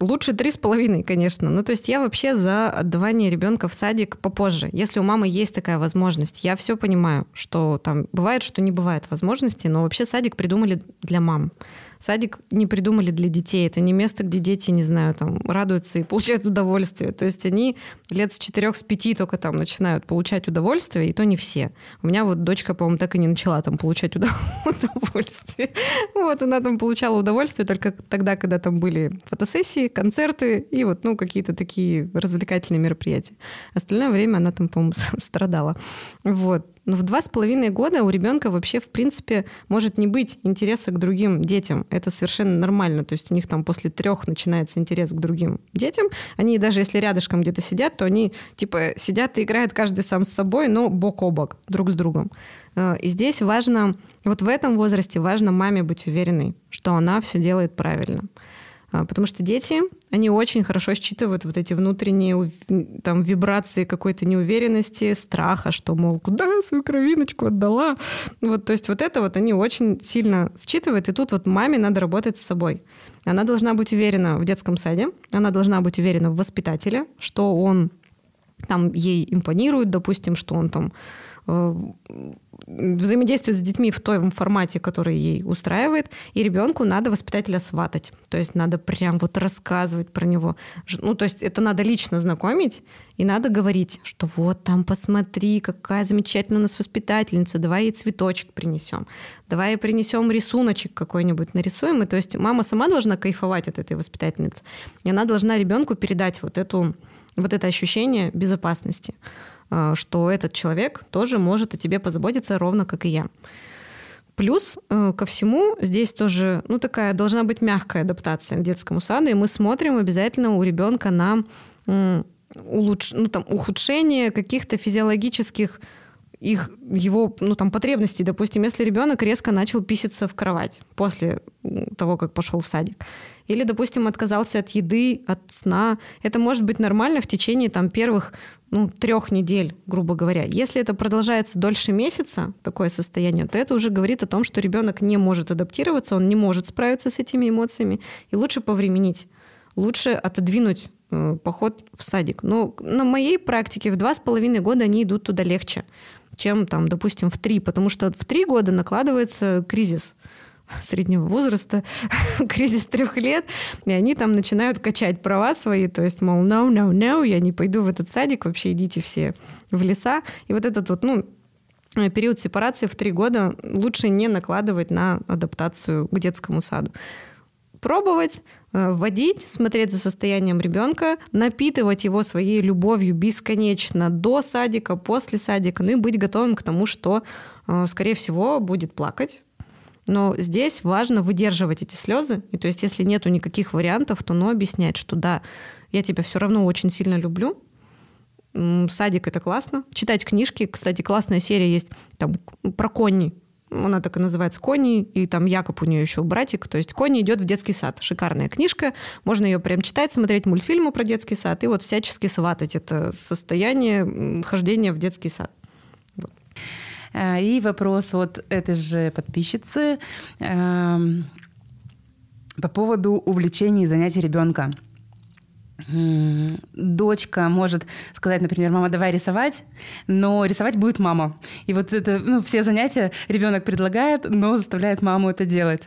Лучше три с половиной, конечно. Ну, то есть я вообще за отдавание ребенка в садик попозже. Если у мамы есть такая возможность, я все понимаю, что там бывает, что не бывает возможности, но вообще садик придумали для мам. Садик не придумали для детей. Это не место, где дети, не знаю, там радуются и получают удовольствие. То есть они лет с четырех, с пяти только там начинают получать удовольствие, и то не все. У меня вот дочка, по-моему, так и не начала там получать удовольствие. Вот, она там получала удовольствие только тогда, когда там были фотосессии, концерты и вот, ну, какие-то такие развлекательные мероприятия. Остальное время она там, по-моему, страдала. Вот. Но в два с половиной года у ребенка вообще, в принципе, может не быть интереса к другим детям. Это совершенно нормально. То есть у них там после трех начинается интерес к другим детям. Они даже если рядышком где-то сидят, то они типа сидят и играют каждый сам с собой, но бок о бок, друг с другом. Э, и здесь важно, вот в этом возрасте важно маме быть уверенной, что она все делает правильно. А, потому что дети, они очень хорошо считывают вот эти внутренние там, вибрации какой-то неуверенности, страха, что, мол, куда свою кровиночку отдала. Вот, то есть вот это вот они очень сильно считывают, и тут вот маме надо работать с собой. Она должна быть уверена в детском саде, она должна быть уверена в воспитателе, что он там ей импонирует, допустим, что он там э, взаимодействует с детьми в том формате, который ей устраивает, и ребенку надо воспитателя сватать. То есть надо прям вот рассказывать про него. Ну, то есть это надо лично знакомить, и надо говорить, что вот там посмотри, какая замечательная у нас воспитательница, давай ей цветочек принесем, давай ей принесем рисуночек какой-нибудь нарисуем. И то есть мама сама должна кайфовать от этой воспитательницы, и она должна ребенку передать вот эту вот это ощущение безопасности. Э, что этот человек тоже может о тебе позаботиться ровно как и я. Плюс э, ко всему здесь тоже, ну, такая должна быть мягкая адаптация к детскому саду, и мы смотрим обязательно у ребенка на улуч... ну, там, ухудшение каких-то физиологических их, его ну, там, потребностей. Допустим, если ребенок резко начал писиться в кровать после того, как пошел в садик. Или, допустим, отказался от еды, от сна. Это может быть нормально в течение там, первых ну, трех недель, грубо говоря. Если это продолжается дольше месяца, такое состояние, то это уже говорит о том, что ребенок не может адаптироваться, он не может справиться с этими эмоциями, и лучше повременить, лучше отодвинуть э, поход в садик. Но на моей практике в два с половиной года они идут туда легче чем, там, допустим, в три, потому что в три года накладывается кризис среднего возраста, кризис трех лет, и они там начинают качать права свои, то есть, мол, no, no, no, я не пойду в этот садик, вообще идите все в леса. И вот этот вот, ну, период сепарации в три года лучше не накладывать на адаптацию к детскому саду пробовать, э, вводить, смотреть за состоянием ребенка, напитывать его своей любовью бесконечно до садика, после садика, ну и быть готовым к тому, что, э, скорее всего, будет плакать. Но здесь важно выдерживать эти слезы. И то есть, если нету никаких вариантов, то ну объяснять, что да, я тебя все равно очень сильно люблю. Садик это классно. Читать книжки. Кстати, классная серия есть там про кони она так и называется «Кони», и там Якоб у нее еще братик, то есть «Кони» идет в детский сад. Шикарная книжка, можно ее прям читать, смотреть мультфильмы про детский сад и вот всячески сватать это состояние хождения в детский сад. Вот. А, и вопрос от этой же подписчицы эм, по поводу увлечений и занятий ребенка дочка может сказать, например, мама, давай рисовать, но рисовать будет мама. И вот это, ну, все занятия ребенок предлагает, но заставляет маму это делать.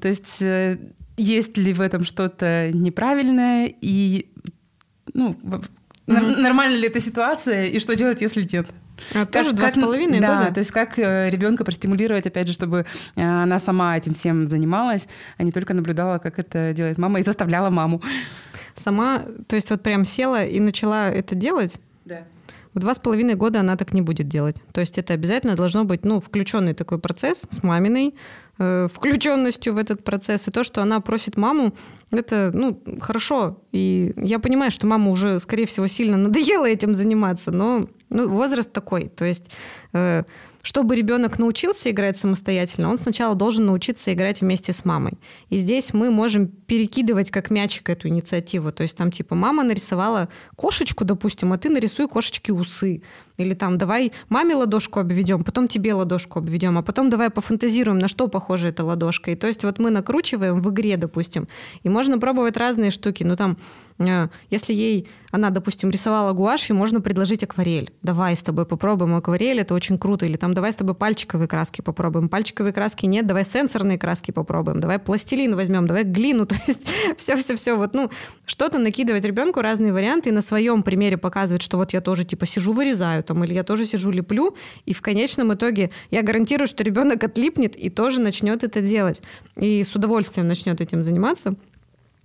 То есть э, есть ли в этом что-то неправильное и ну, mm-hmm. нормальна ли эта ситуация и что делать, если нет? А, тоже два с половиной года? Да, то есть как э, ребенка простимулировать, опять же, чтобы э, она сама этим всем занималась, а не только наблюдала, как это делает мама, и заставляла маму. Сама, то есть вот прям села и начала это делать? Да. В два с половиной года она так не будет делать. То есть это обязательно должно быть ну, включенный такой процесс с маминой, включенностью в этот процесс. И то, что она просит маму, это ну, хорошо. И я понимаю, что мама уже, скорее всего, сильно надоела этим заниматься, но ну, возраст такой. То есть э, чтобы ребенок научился играть самостоятельно, он сначала должен научиться играть вместе с мамой. И здесь мы можем перекидывать как мячик эту инициативу. То есть там типа мама нарисовала кошечку, допустим, а ты нарисуй кошечки усы. Или там давай маме ладошку обведем, потом тебе ладошку обведем, а потом давай пофантазируем, на что похожа эта ладошка. И то есть вот мы накручиваем в игре, допустим, и можно пробовать разные штуки. Ну там, если ей, она, допустим, рисовала гуашью, можно предложить акварель. Давай с тобой попробуем акварель, это очень круто. Или там давай с тобой пальчиковые краски попробуем. Пальчиковые краски нет, давай сенсорные краски попробуем. Давай пластилин возьмем, давай глину. То есть все-все-все. Вот, ну, что-то накидывать ребенку, разные варианты, и на своем примере показывать, что вот я тоже типа сижу, вырезаю, там, или я тоже сижу, леплю, и в конечном итоге я гарантирую, что ребенок отлипнет и тоже начнет это делать. И с удовольствием начнет этим заниматься.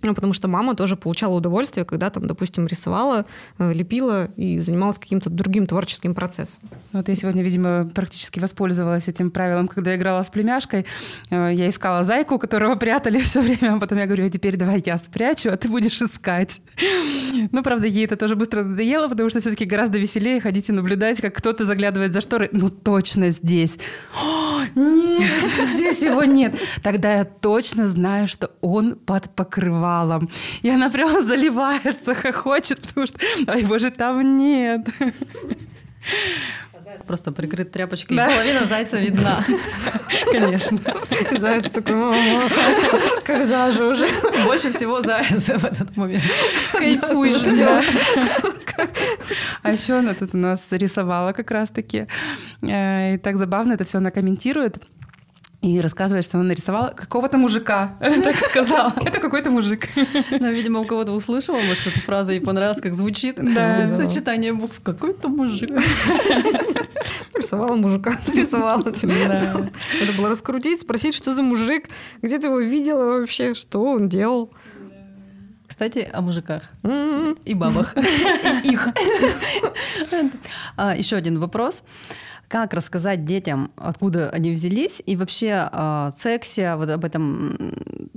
Ну, потому что мама тоже получала удовольствие, когда там, допустим, рисовала, э, лепила и занималась каким-то другим творческим процессом. Вот я сегодня, видимо, практически воспользовалась этим правилом, когда играла с племяшкой. Э, я искала зайку, которого прятали все время, а потом я говорю, а теперь давай я спрячу, а ты будешь искать. Ну, правда, ей это тоже быстро надоело, потому что все-таки гораздо веселее ходить и наблюдать, как кто-то заглядывает за шторы. Ну, точно здесь. О, нет, здесь его нет. Тогда я точно знаю, что он под покрывалом покрывалом. И она прямо заливается, хохочет, потому что, ай, боже, там нет. Заяц просто прикрыт тряпочкой, да? и половина зайца видна. Конечно. Заяц такой, когда же уже? Больше всего заяц в этот момент. Кайфует, ждет. А еще она тут у нас рисовала как раз-таки. Э, и так забавно это все она комментирует. И рассказывает, что она нарисовала какого-то мужика, так сказала. Это какой-то мужик. Ну, видимо, у кого-то услышала, может, эта фраза ей понравилась, как звучит. Да. Сочетание букв. Какой-то мужик. Рисовала мужика, нарисовала. Надо было раскрутить, спросить, что за мужик, где ты его видела вообще, что он делал. Кстати, о мужиках М-м. и бабах. И их. А, Еще один вопрос. Как рассказать детям, откуда они взялись, и вообще о сексе, вот об этом,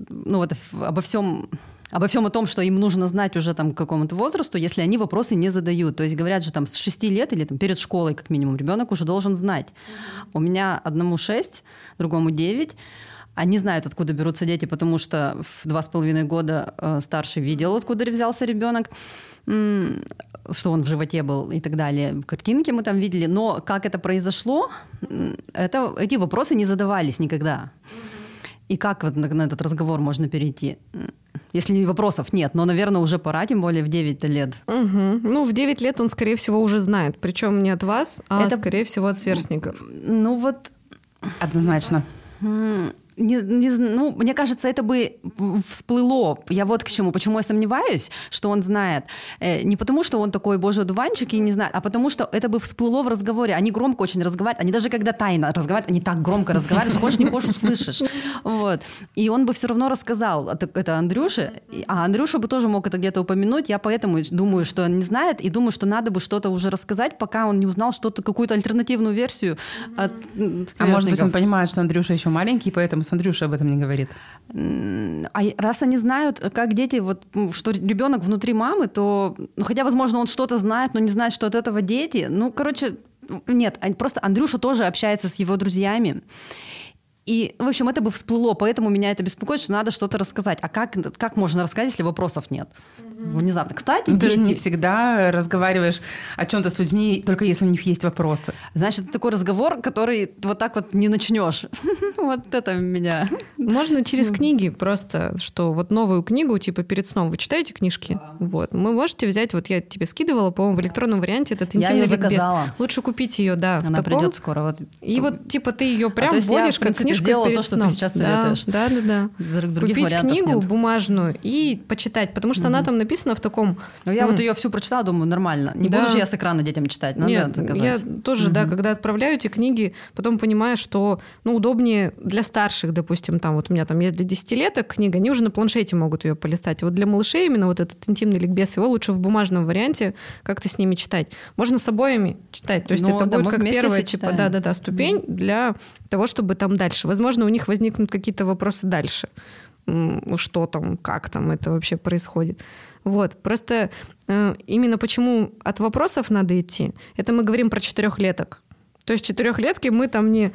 ну вот обо всем обо всем о том, что им нужно знать уже там к какому-то возрасту, если они вопросы не задают. То есть говорят же там с 6 лет или там перед школой как минимум ребенок уже должен знать. У меня одному 6, другому 9. Они знают, откуда берутся дети, потому что в два с половиной года э, старший видел, откуда взялся ребенок, м, что он в животе был и так далее. Картинки мы там видели. Но как это произошло, это, эти вопросы не задавались никогда. И как вот на, на этот разговор можно перейти? Если вопросов нет, но, наверное, уже пора, тем более в 9 лет. Мгм. Ну, в 9 лет он, скорее всего, уже знает. Причем не от вас, а, Это- скорее всего, от сверстников. Ну вот Однозначно. Не, не ну, мне кажется, это бы всплыло. Я вот к чему. Почему я сомневаюсь, что он знает. Э, не потому, что он такой божий одуванчик и не знает, а потому, что это бы всплыло в разговоре. Они громко очень разговаривают. Они даже когда тайно разговаривают, они так громко разговаривают, хочешь, не хочешь, услышишь. Вот. И он бы все равно рассказал это, Андрюше. А Андрюша бы тоже мог это где-то упомянуть. Я поэтому думаю, что он не знает. И думаю, что надо бы что-то уже рассказать, пока он не узнал что-то, какую-то альтернативную версию от А может быть, он понимает, что Андрюша еще маленький, поэтому с Андрюшей об этом не говорит. А раз они знают, как дети, вот, что ребенок внутри мамы, то, ну, хотя, возможно, он что-то знает, но не знает, что от этого дети. Ну, короче, нет, ан- просто Андрюша тоже общается с его друзьями. И, в общем, это бы всплыло, поэтому меня это беспокоит, что надо что-то рассказать. А как, как можно рассказать, если вопросов нет? Внезапно. Кстати, Ну, Ты же не всегда разговариваешь о чем-то с людьми, только если у них есть вопросы. Знаешь, это такой разговор, который вот так вот не начнешь. Вот это меня. Можно через книги просто, что вот новую книгу, типа перед сном вы читаете книжки? Вот. Вы можете взять, вот я тебе скидывала, по-моему, в электронном варианте этот интимный ликбез. заказала. Лучше купить ее, да. Она придет скоро. И вот типа ты ее прям А я, вводишь как принципе, книжку сделала перед то, что ты сном. сейчас Да, советуешь. Да, да, да. Других Купить книгу нет. бумажную и почитать, потому что она там написана в таком. Ну, я м, вот ее всю прочитала, думаю, нормально. Не Да. буду же я с экрана детям читать, надо Нет, я тоже, да, когда отправляю эти книги, потом понимаю, что ну, удобнее для старших, допустим, там вот у меня там есть для десятилеток книга, они уже на планшете могут ее полистать. А вот для малышей именно вот этот интимный ликбез, его лучше в бумажном варианте как-то с ними читать. Можно с обоими читать. То есть Ну, это да, будет как первая, типа, да-да-да, ступень для того, чтобы там дальше. Возможно, у них возникнут какие-то вопросы дальше. Что там, как там это вообще происходит. Вот. Просто э, именно почему от вопросов надо идти, это мы говорим про четырехлеток. То есть четырехлетки мы там не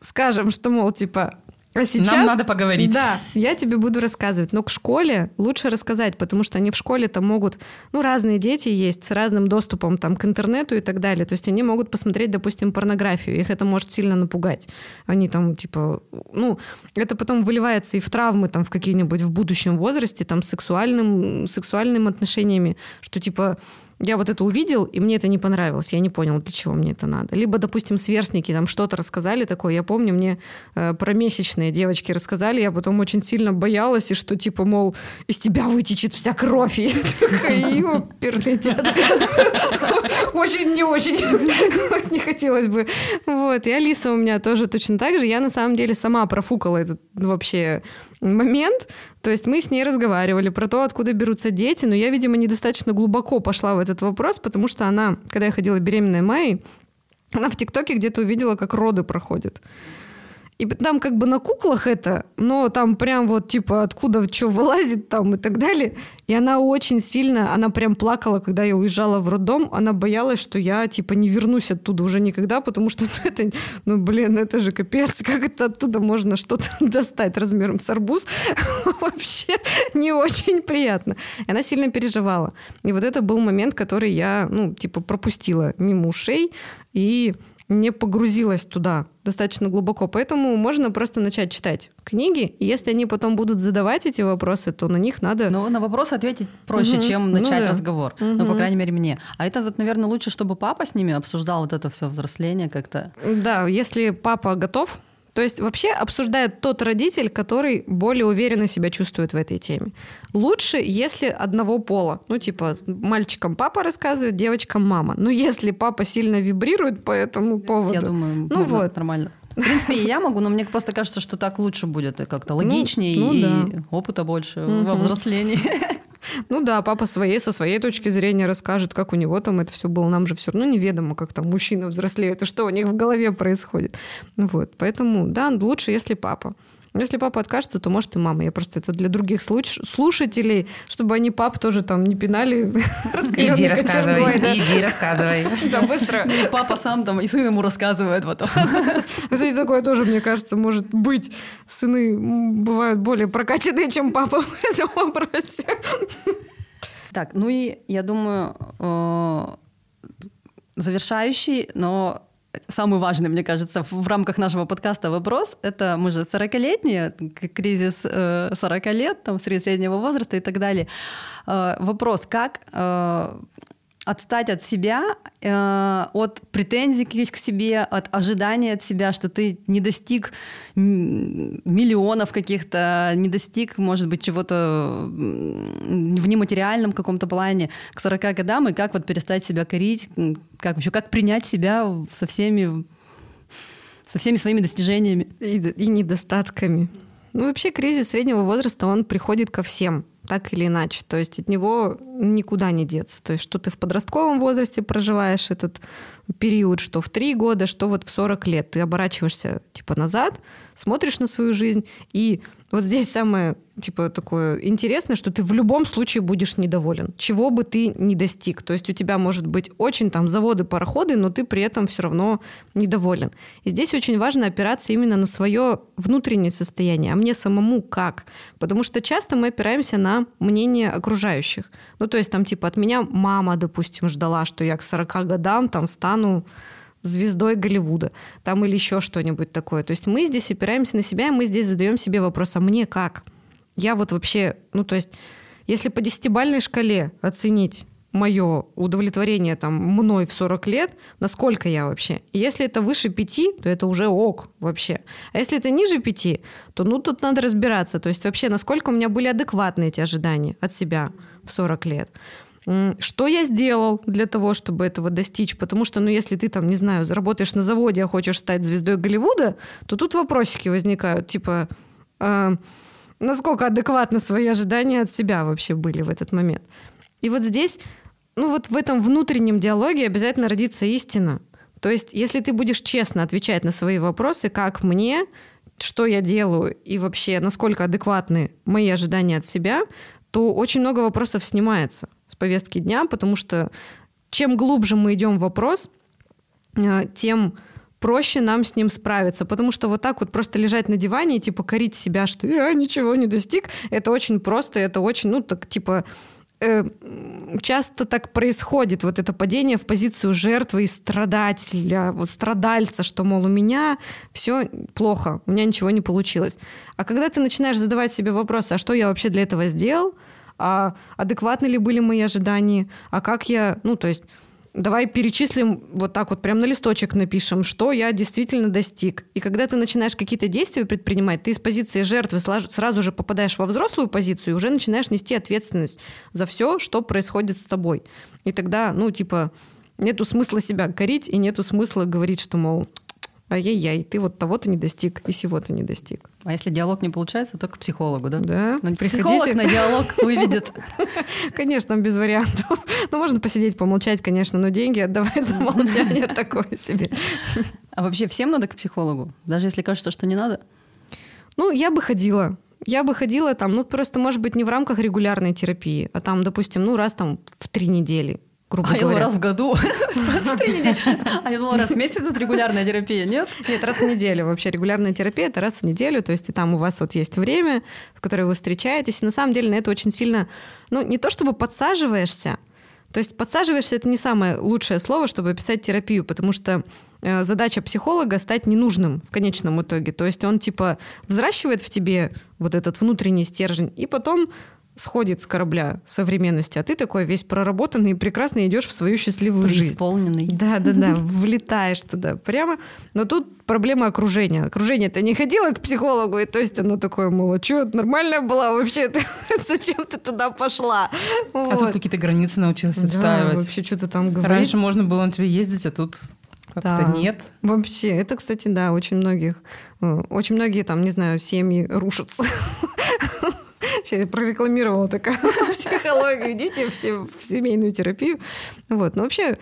скажем, что, мол, типа, а сейчас... надо поговорить. Да, я тебе буду рассказывать. Но к школе лучше рассказать, потому что они в школе там могут... Ну, разные дети есть с разным доступом там, к интернету и так далее. То есть они могут посмотреть, допустим, порнографию. Их это может сильно напугать. Они там, типа... Ну, это потом выливается и в травмы там в какие-нибудь в будущем возрасте, там, с сексуальным, сексуальными отношениями, что, типа, я вот это увидел, и мне это не понравилось. Я не понял, для чего мне это надо. Либо, допустим, сверстники там что-то рассказали такое. Я помню, мне э, про месячные девочки рассказали, я потом очень сильно боялась, и что, типа, мол, из тебя вытечет вся кровь. И я такая, ёперный дядя. Очень не очень не хотелось бы. Вот. И Алиса у меня тоже точно так же. Я на самом деле сама профукала этот вообще момент. То есть мы с ней разговаривали про то, откуда берутся дети, но я, видимо, недостаточно глубоко пошла в этот вопрос, потому что она, когда я ходила беременная Майей, она в ТикТоке где-то увидела, как роды проходят. И там как бы на куклах это, но там прям вот типа откуда что вылазит там и так далее. И она очень сильно, она прям плакала, когда я уезжала в роддом. Она боялась, что я типа не вернусь оттуда уже никогда, потому что ну, это, ну блин, это же капец, как это оттуда можно что-то достать размером с арбуз. Вообще не очень приятно. И она сильно переживала. И вот это был момент, который я, ну, типа пропустила мимо ушей. И не погрузилась туда достаточно глубоко. Поэтому можно просто начать читать книги. И если они потом будут задавать эти вопросы, то на них надо... Ну, на вопросы ответить проще, угу. чем начать ну, да. разговор. Угу. Ну, по крайней мере, мне. А это вот, наверное, лучше, чтобы папа с ними обсуждал вот это все взросление как-то. Да, если папа готов, то есть вообще обсуждает тот родитель, который более уверенно себя чувствует в этой теме. Лучше, если одного пола. Ну, типа, мальчикам папа рассказывает, девочкам мама. Ну, если папа сильно вибрирует по этому поводу. Я думаю, ну, вот. нормально. В принципе, и я могу, но мне просто кажется, что так лучше будет, как-то ну, логичнее ну, ну, и да. опыта больше угу. во взрослении. Ну да, папа своей, со своей точки зрения расскажет, как у него там это все было. Нам же все равно неведомо, как там мужчины взрослеют и что у них в голове происходит. Вот, поэтому, да, лучше, если папа. Но если папа откажется, то может и мама. Я просто это для других слушателей, чтобы они пап тоже там не пинали Иди рассказывай, да. иди рассказывай. Да, быстро. Папа сам там и сын ему рассказывает потом. Кстати, такое тоже, мне кажется, может быть. Сыны бывают более прокачанные, чем папа в этом вопросе. Так, ну и я думаю, э, завершающий, но самый важный, мне кажется, в рамках нашего подкаста вопрос. Это мы же 40-летние, кризис 40 э, лет, там, среднего возраста и так далее. Э, вопрос, как э, отстать от себя, э, от претензий к себе, от ожидания от себя, что ты не достиг миллионов каких-то, не достиг, может быть, чего-то в нематериальном каком-то плане к 40 годам, и как вот перестать себя корить, как вообще, как принять себя со всеми со всеми своими достижениями. И, и недостатками. Ну, вообще кризис среднего возраста, он приходит ко всем так или иначе. То есть от него никуда не деться. То есть что ты в подростковом возрасте проживаешь этот период, что в 3 года, что вот в 40 лет. Ты оборачиваешься типа назад, смотришь на свою жизнь и вот здесь самое, типа, такое интересное, что ты в любом случае будешь недоволен, чего бы ты ни достиг. То есть у тебя может быть очень там заводы, пароходы, но ты при этом все равно недоволен. И здесь очень важно опираться именно на свое внутреннее состояние, а мне самому как. Потому что часто мы опираемся на мнение окружающих. Ну, то есть там, типа, от меня мама, допустим, ждала, что я к 40 годам там стану звездой Голливуда, там или еще что-нибудь такое. То есть мы здесь опираемся на себя, и мы здесь задаем себе вопрос, а мне как? Я вот вообще, ну то есть, если по десятибальной шкале оценить мое удовлетворение там мной в 40 лет, насколько я вообще. Если это выше 5, то это уже ок вообще. А если это ниже 5, то ну тут надо разбираться. То есть вообще, насколько у меня были адекватны эти ожидания от себя в 40 лет. Что я сделал для того, чтобы этого достичь? Потому что, ну, если ты там, не знаю, заработаешь на заводе, а хочешь стать звездой Голливуда, то тут вопросики возникают, типа, э, насколько адекватно свои ожидания от себя вообще были в этот момент. И вот здесь, ну, вот в этом внутреннем диалоге обязательно родится истина. То есть, если ты будешь честно отвечать на свои вопросы, как мне, что я делаю и вообще насколько адекватны мои ожидания от себя, то очень много вопросов снимается с повестки дня, потому что чем глубже мы идем в вопрос, э, тем проще нам с ним справиться, потому что вот так вот просто лежать на диване и типа корить себя, что я ничего не достиг, это очень просто, это очень, ну так типа э, часто так происходит, вот это падение в позицию жертвы и страдателя, вот страдальца, что, мол, у меня все плохо, у меня ничего не получилось. А когда ты начинаешь задавать себе вопросы, а что я вообще для этого сделал, а адекватны ли были мои ожидания, а как я, ну, то есть давай перечислим вот так вот, прям на листочек напишем, что я действительно достиг. И когда ты начинаешь какие-то действия предпринимать, ты из позиции жертвы сразу же попадаешь во взрослую позицию и уже начинаешь нести ответственность за все, что происходит с тобой. И тогда, ну, типа, нету смысла себя корить и нету смысла говорить, что, мол, ай-яй-яй, ты вот того-то не достиг и всего-то не достиг. А если диалог не получается, то к психологу, да? Да. Но психолог на диалог выведет. Конечно, без вариантов. Ну, можно посидеть, помолчать, конечно, но деньги отдавать за молчание такое себе. А вообще всем надо к психологу? Даже если кажется, что не надо? Ну, я бы ходила. Я бы ходила там, ну, просто, может быть, не в рамках регулярной терапии, а там, допустим, ну, раз там в три недели грубо а говоря. раз в году, три недели. А я думала, раз в месяц это регулярная терапия, нет? Нет, раз в неделю. Вообще регулярная терапия – это раз в неделю, то есть и там у вас вот есть время, в которое вы встречаетесь. И на самом деле на это очень сильно, ну, не то чтобы подсаживаешься, То есть подсаживаешься это не самое лучшее слово, чтобы описать терапию, потому что э, задача психолога стать ненужным в конечном итоге. То есть он типа взращивает в тебе вот этот внутренний стержень, и потом сходит с корабля современности, а ты такой весь проработанный и прекрасно идешь в свою счастливую жизнь. Исполненный. Да, да, да, влетаешь туда прямо. Но тут проблема окружения. Окружение-то не ходило к психологу, и то есть оно такое, мол, а что, нормальная была вообще? Ты, зачем ты туда пошла? Вот. А тут какие-то границы научилась отстаивать. Да, вообще что-то там говорить. Раньше можно было на тебе ездить, а тут как-то да. нет. Вообще, это, кстати, да, очень многих, э, очень многие там, не знаю, семьи рушатся Вообще прорекламировала такая психологию. Идите все в семейную терапию. Вот. Но вообще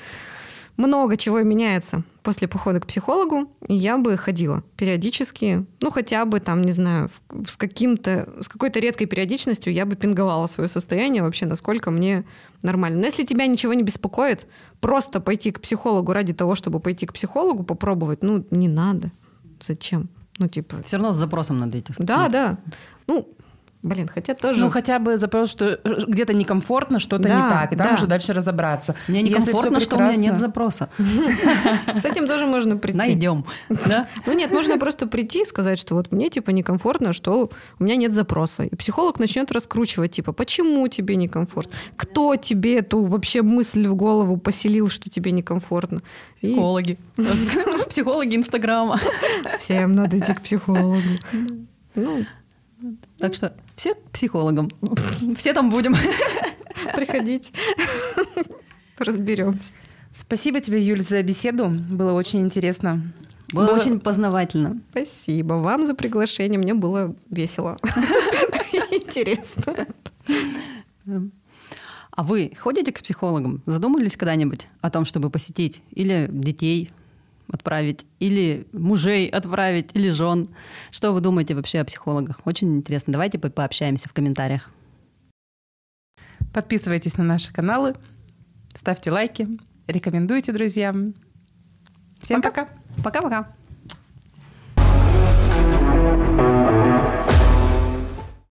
много чего меняется после похода к психологу, и я бы ходила периодически, ну хотя бы там, не знаю, с каким-то, с какой-то редкой периодичностью я бы пинговала свое состояние вообще, насколько мне нормально. Но если тебя ничего не беспокоит, просто пойти к психологу ради того, чтобы пойти к психологу, попробовать, ну не надо. Зачем? Ну, типа... Все равно с запросом надо идти. Да, да. Ну, Блин, хотя тоже... Ну, хотя бы запрос, что где-то некомфортно, что-то да, не так, и там да. уже дальше разобраться. Мне некомфортно, что у меня нет запроса. С этим тоже можно прийти. Найдем. Да? Ну нет, можно просто прийти и сказать, что вот мне типа некомфортно, что у меня нет запроса. И психолог начнет раскручивать, типа, почему тебе некомфортно? Кто тебе эту вообще мысль в голову поселил, что тебе некомфортно? Психологи. Психологи Инстаграма. Всем надо идти к психологу. Ну, так что все к психологам. Все там будем. Приходить. Разберемся. Спасибо тебе, Юль, за беседу. Было очень интересно. Было, было очень познавательно. Спасибо вам за приглашение. Мне было весело. Интересно. А вы ходите к психологам? Задумывались когда-нибудь о том, чтобы посетить? Или детей отправить, или мужей отправить, или жен. Что вы думаете вообще о психологах? Очень интересно. Давайте пообщаемся в комментариях. Подписывайтесь на наши каналы, ставьте лайки, рекомендуйте друзьям. Всем пока. Пока-пока.